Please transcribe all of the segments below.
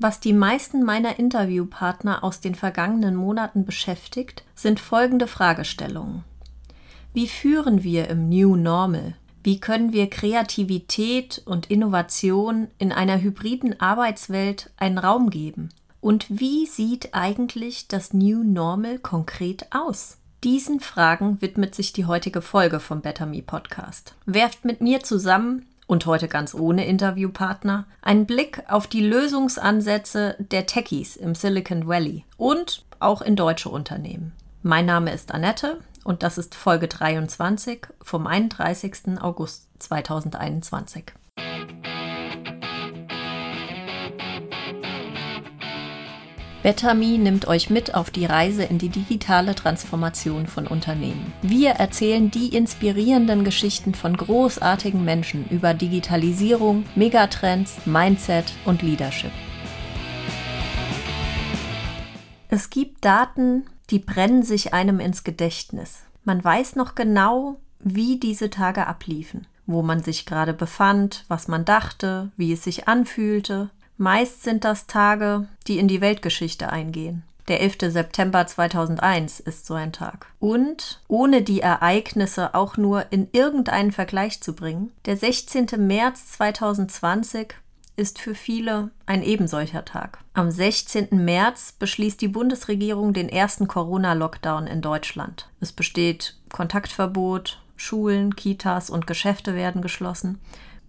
Was die meisten meiner Interviewpartner aus den vergangenen Monaten beschäftigt, sind folgende Fragestellungen. Wie führen wir im New Normal? Wie können wir Kreativität und Innovation in einer hybriden Arbeitswelt einen Raum geben? Und wie sieht eigentlich das New Normal konkret aus? Diesen Fragen widmet sich die heutige Folge vom Better Me Podcast. Werft mit mir zusammen und heute ganz ohne Interviewpartner einen Blick auf die Lösungsansätze der Techies im Silicon Valley und auch in deutsche Unternehmen. Mein Name ist Annette und das ist Folge 23 vom 31. August 2021. Betterme nimmt euch mit auf die Reise in die digitale Transformation von Unternehmen. Wir erzählen die inspirierenden Geschichten von großartigen Menschen über Digitalisierung, Megatrends, Mindset und Leadership. Es gibt Daten, die brennen sich einem ins Gedächtnis. Man weiß noch genau, wie diese Tage abliefen, wo man sich gerade befand, was man dachte, wie es sich anfühlte, Meist sind das Tage, die in die Weltgeschichte eingehen. Der 11. September 2001 ist so ein Tag. Und, ohne die Ereignisse auch nur in irgendeinen Vergleich zu bringen, der 16. März 2020 ist für viele ein ebensolcher Tag. Am 16. März beschließt die Bundesregierung den ersten Corona-Lockdown in Deutschland. Es besteht Kontaktverbot, Schulen, Kitas und Geschäfte werden geschlossen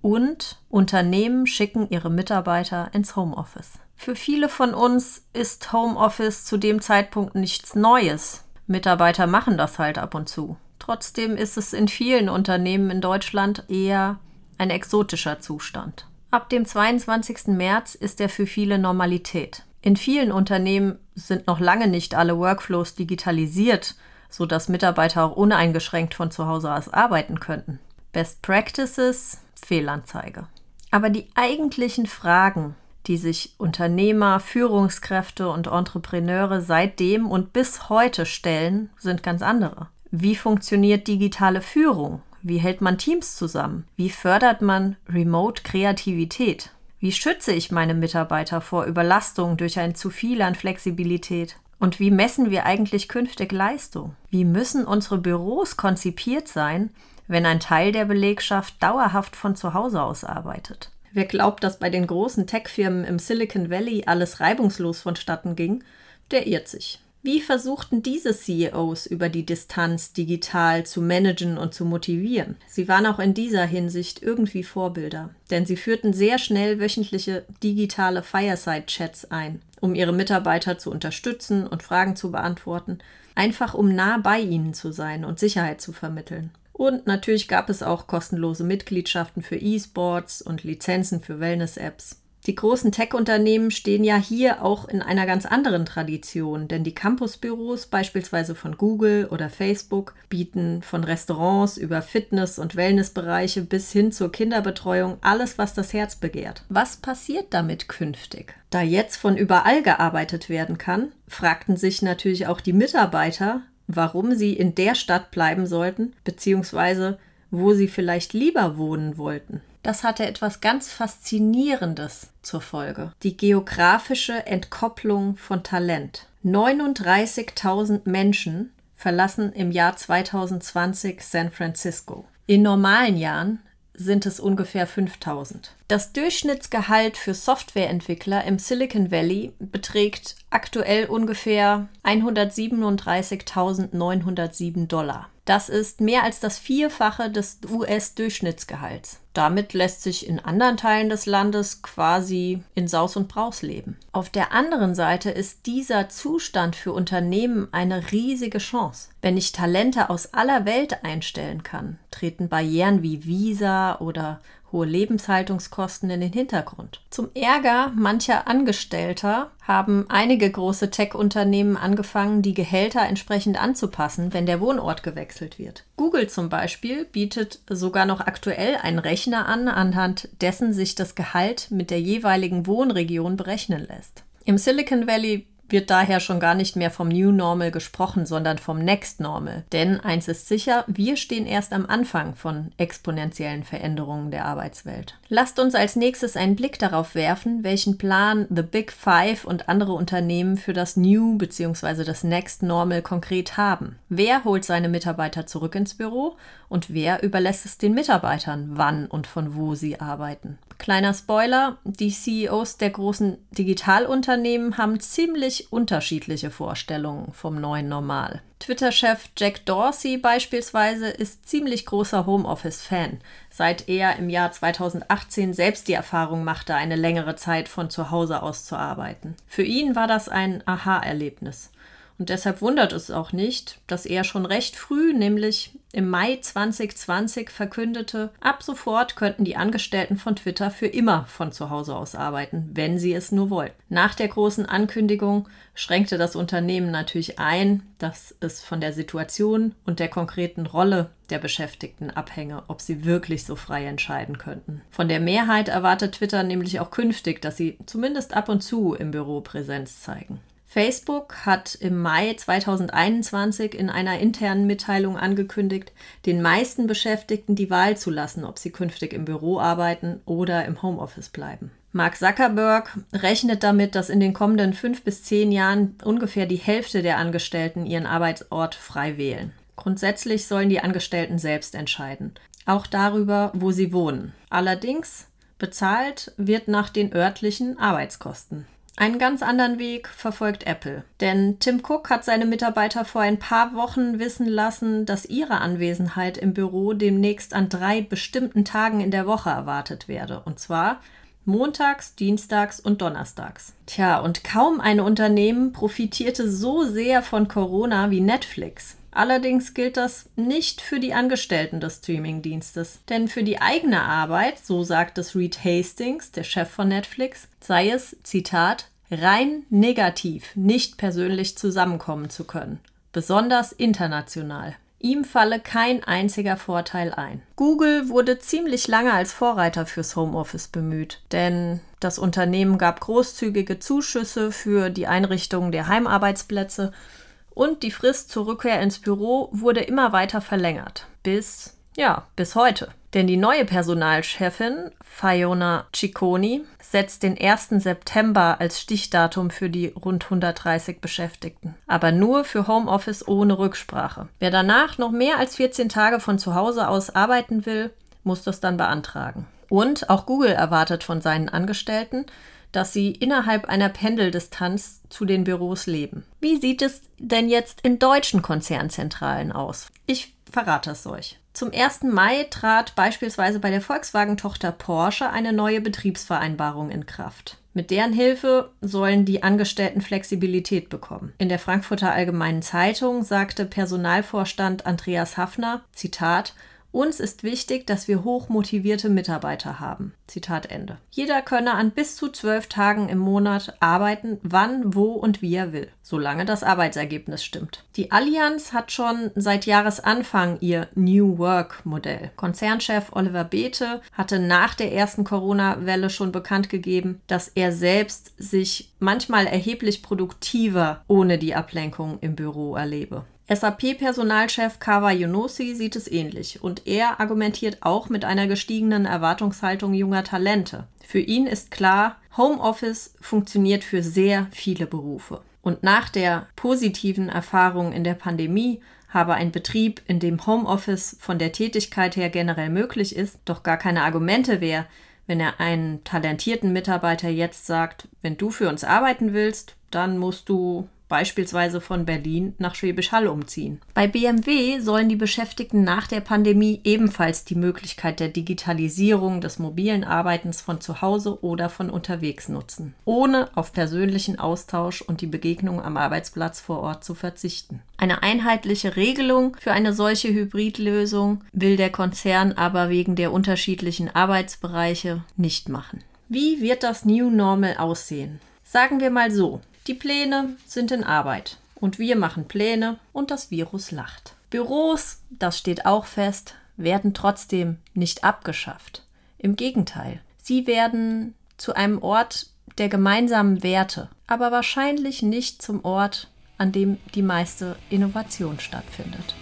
und Unternehmen schicken ihre Mitarbeiter ins Homeoffice. Für viele von uns ist Homeoffice zu dem Zeitpunkt nichts Neues. Mitarbeiter machen das halt ab und zu. Trotzdem ist es in vielen Unternehmen in Deutschland eher ein exotischer Zustand. Ab dem 22. März ist er für viele Normalität. In vielen Unternehmen sind noch lange nicht alle Workflows digitalisiert, sodass Mitarbeiter auch uneingeschränkt von zu Hause aus arbeiten könnten. Best Practices Fehlanzeige. Aber die eigentlichen Fragen, die sich Unternehmer, Führungskräfte und Entrepreneure seitdem und bis heute stellen, sind ganz andere. Wie funktioniert digitale Führung? Wie hält man Teams zusammen? Wie fördert man Remote-Kreativität? Wie schütze ich meine Mitarbeiter vor Überlastung durch ein zu viel an Flexibilität? Und wie messen wir eigentlich künftig Leistung? Wie müssen unsere Büros konzipiert sein, wenn ein Teil der Belegschaft dauerhaft von zu Hause aus arbeitet. Wer glaubt, dass bei den großen Tech-Firmen im Silicon Valley alles reibungslos vonstatten ging, der irrt sich. Wie versuchten diese CEOs über die Distanz digital zu managen und zu motivieren? Sie waren auch in dieser Hinsicht irgendwie Vorbilder, denn sie führten sehr schnell wöchentliche digitale Fireside-Chats ein, um ihre Mitarbeiter zu unterstützen und Fragen zu beantworten, einfach um nah bei ihnen zu sein und Sicherheit zu vermitteln. Und natürlich gab es auch kostenlose Mitgliedschaften für E-Sports und Lizenzen für Wellness-Apps. Die großen Tech-Unternehmen stehen ja hier auch in einer ganz anderen Tradition, denn die Campusbüros beispielsweise von Google oder Facebook bieten von Restaurants über Fitness- und Wellnessbereiche bis hin zur Kinderbetreuung alles, was das Herz begehrt. Was passiert damit künftig? Da jetzt von überall gearbeitet werden kann, fragten sich natürlich auch die Mitarbeiter, warum sie in der Stadt bleiben sollten, beziehungsweise wo sie vielleicht lieber wohnen wollten. Das hatte etwas ganz Faszinierendes zur Folge. Die geografische Entkopplung von Talent. 39.000 Menschen verlassen im Jahr 2020 San Francisco. In normalen Jahren sind es ungefähr 5000. Das Durchschnittsgehalt für Softwareentwickler im Silicon Valley beträgt aktuell ungefähr 137.907 Dollar. Das ist mehr als das Vierfache des US-Durchschnittsgehalts. Damit lässt sich in anderen Teilen des Landes quasi in Saus und Braus leben. Auf der anderen Seite ist dieser Zustand für Unternehmen eine riesige Chance. Wenn ich Talente aus aller Welt einstellen kann, treten Barrieren wie Visa oder hohe Lebenshaltungskosten in den Hintergrund. Zum Ärger mancher Angestellter haben einige große Tech-Unternehmen angefangen, die Gehälter entsprechend anzupassen, wenn der Wohnort gewechselt wird. Google zum Beispiel bietet sogar noch aktuell einen Rechner an, anhand dessen sich das Gehalt mit der jeweiligen Wohnregion berechnen lässt. Im Silicon Valley wird daher schon gar nicht mehr vom New Normal gesprochen, sondern vom Next Normal. Denn eins ist sicher, wir stehen erst am Anfang von exponentiellen Veränderungen der Arbeitswelt. Lasst uns als nächstes einen Blick darauf werfen, welchen Plan The Big Five und andere Unternehmen für das New bzw. das Next Normal konkret haben. Wer holt seine Mitarbeiter zurück ins Büro und wer überlässt es den Mitarbeitern, wann und von wo sie arbeiten? Kleiner Spoiler, die CEOs der großen Digitalunternehmen haben ziemlich unterschiedliche Vorstellungen vom neuen Normal. Twitter-Chef Jack Dorsey beispielsweise ist ziemlich großer Homeoffice-Fan, seit er im Jahr 2018 selbst die Erfahrung machte, eine längere Zeit von zu Hause aus zu arbeiten. Für ihn war das ein Aha-Erlebnis. Und deshalb wundert es auch nicht, dass er schon recht früh, nämlich im Mai 2020, verkündete, ab sofort könnten die Angestellten von Twitter für immer von zu Hause aus arbeiten, wenn sie es nur wollten. Nach der großen Ankündigung schränkte das Unternehmen natürlich ein, dass es von der Situation und der konkreten Rolle der Beschäftigten abhänge, ob sie wirklich so frei entscheiden könnten. Von der Mehrheit erwartet Twitter nämlich auch künftig, dass sie zumindest ab und zu im Büro Präsenz zeigen. Facebook hat im Mai 2021 in einer internen Mitteilung angekündigt, den meisten Beschäftigten die Wahl zu lassen, ob sie künftig im Büro arbeiten oder im Homeoffice bleiben. Mark Zuckerberg rechnet damit, dass in den kommenden fünf bis zehn Jahren ungefähr die Hälfte der Angestellten ihren Arbeitsort frei wählen. Grundsätzlich sollen die Angestellten selbst entscheiden, auch darüber, wo sie wohnen. Allerdings bezahlt wird nach den örtlichen Arbeitskosten. Einen ganz anderen Weg verfolgt Apple. Denn Tim Cook hat seine Mitarbeiter vor ein paar Wochen wissen lassen, dass ihre Anwesenheit im Büro demnächst an drei bestimmten Tagen in der Woche erwartet werde. Und zwar montags, dienstags und donnerstags. Tja, und kaum ein Unternehmen profitierte so sehr von Corona wie Netflix. Allerdings gilt das nicht für die Angestellten des Streamingdienstes. Denn für die eigene Arbeit, so sagt es Reed Hastings, der Chef von Netflix, sei es, Zitat, rein negativ, nicht persönlich zusammenkommen zu können. Besonders international. Ihm falle kein einziger Vorteil ein. Google wurde ziemlich lange als Vorreiter fürs Homeoffice bemüht, denn das Unternehmen gab großzügige Zuschüsse für die Einrichtung der Heimarbeitsplätze und die Frist zur Rückkehr ins Büro wurde immer weiter verlängert. Bis, ja, bis heute. Denn die neue Personalchefin, Fiona Cicconi, setzt den 1. September als Stichdatum für die rund 130 Beschäftigten. Aber nur für Homeoffice ohne Rücksprache. Wer danach noch mehr als 14 Tage von zu Hause aus arbeiten will, muss das dann beantragen. Und auch Google erwartet von seinen Angestellten, dass sie innerhalb einer Pendeldistanz zu den Büros leben. Wie sieht es denn jetzt in deutschen Konzernzentralen aus? Ich verrate es euch. Zum 1. Mai trat beispielsweise bei der Volkswagen-Tochter Porsche eine neue Betriebsvereinbarung in Kraft. Mit deren Hilfe sollen die Angestellten Flexibilität bekommen. In der Frankfurter Allgemeinen Zeitung sagte Personalvorstand Andreas Hafner, Zitat, uns ist wichtig, dass wir hochmotivierte Mitarbeiter haben. Zitat Ende. Jeder könne an bis zu zwölf Tagen im Monat arbeiten, wann, wo und wie er will, solange das Arbeitsergebnis stimmt. Die Allianz hat schon seit Jahresanfang ihr New Work Modell. Konzernchef Oliver Beete hatte nach der ersten Corona-Welle schon bekannt gegeben, dass er selbst sich manchmal erheblich produktiver ohne die Ablenkung im Büro erlebe. SAP-Personalchef Kawa Yunosi sieht es ähnlich und er argumentiert auch mit einer gestiegenen Erwartungshaltung junger Talente. Für ihn ist klar, Homeoffice funktioniert für sehr viele Berufe. Und nach der positiven Erfahrung in der Pandemie habe ein Betrieb, in dem Homeoffice von der Tätigkeit her generell möglich ist, doch gar keine Argumente mehr, wenn er einen talentierten Mitarbeiter jetzt sagt, wenn du für uns arbeiten willst, dann musst du beispielsweise von Berlin nach Schwäbisch Hall umziehen. Bei BMW sollen die Beschäftigten nach der Pandemie ebenfalls die Möglichkeit der Digitalisierung des mobilen Arbeitens von zu Hause oder von unterwegs nutzen, ohne auf persönlichen Austausch und die Begegnung am Arbeitsplatz vor Ort zu verzichten. Eine einheitliche Regelung für eine solche Hybridlösung will der Konzern aber wegen der unterschiedlichen Arbeitsbereiche nicht machen. Wie wird das New Normal aussehen? Sagen wir mal so, die Pläne sind in Arbeit und wir machen Pläne und das Virus lacht. Büros, das steht auch fest, werden trotzdem nicht abgeschafft. Im Gegenteil, sie werden zu einem Ort der gemeinsamen Werte, aber wahrscheinlich nicht zum Ort, an dem die meiste Innovation stattfindet.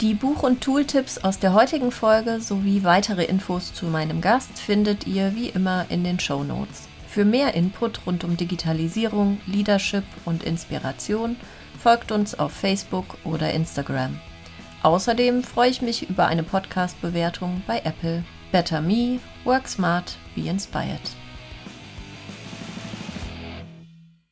Die Buch- und Tooltips aus der heutigen Folge sowie weitere Infos zu meinem Gast findet ihr wie immer in den Show Notes. Für mehr Input rund um Digitalisierung, Leadership und Inspiration folgt uns auf Facebook oder Instagram. Außerdem freue ich mich über eine Podcast-Bewertung bei Apple. Better Me, Work Smart, Be Inspired.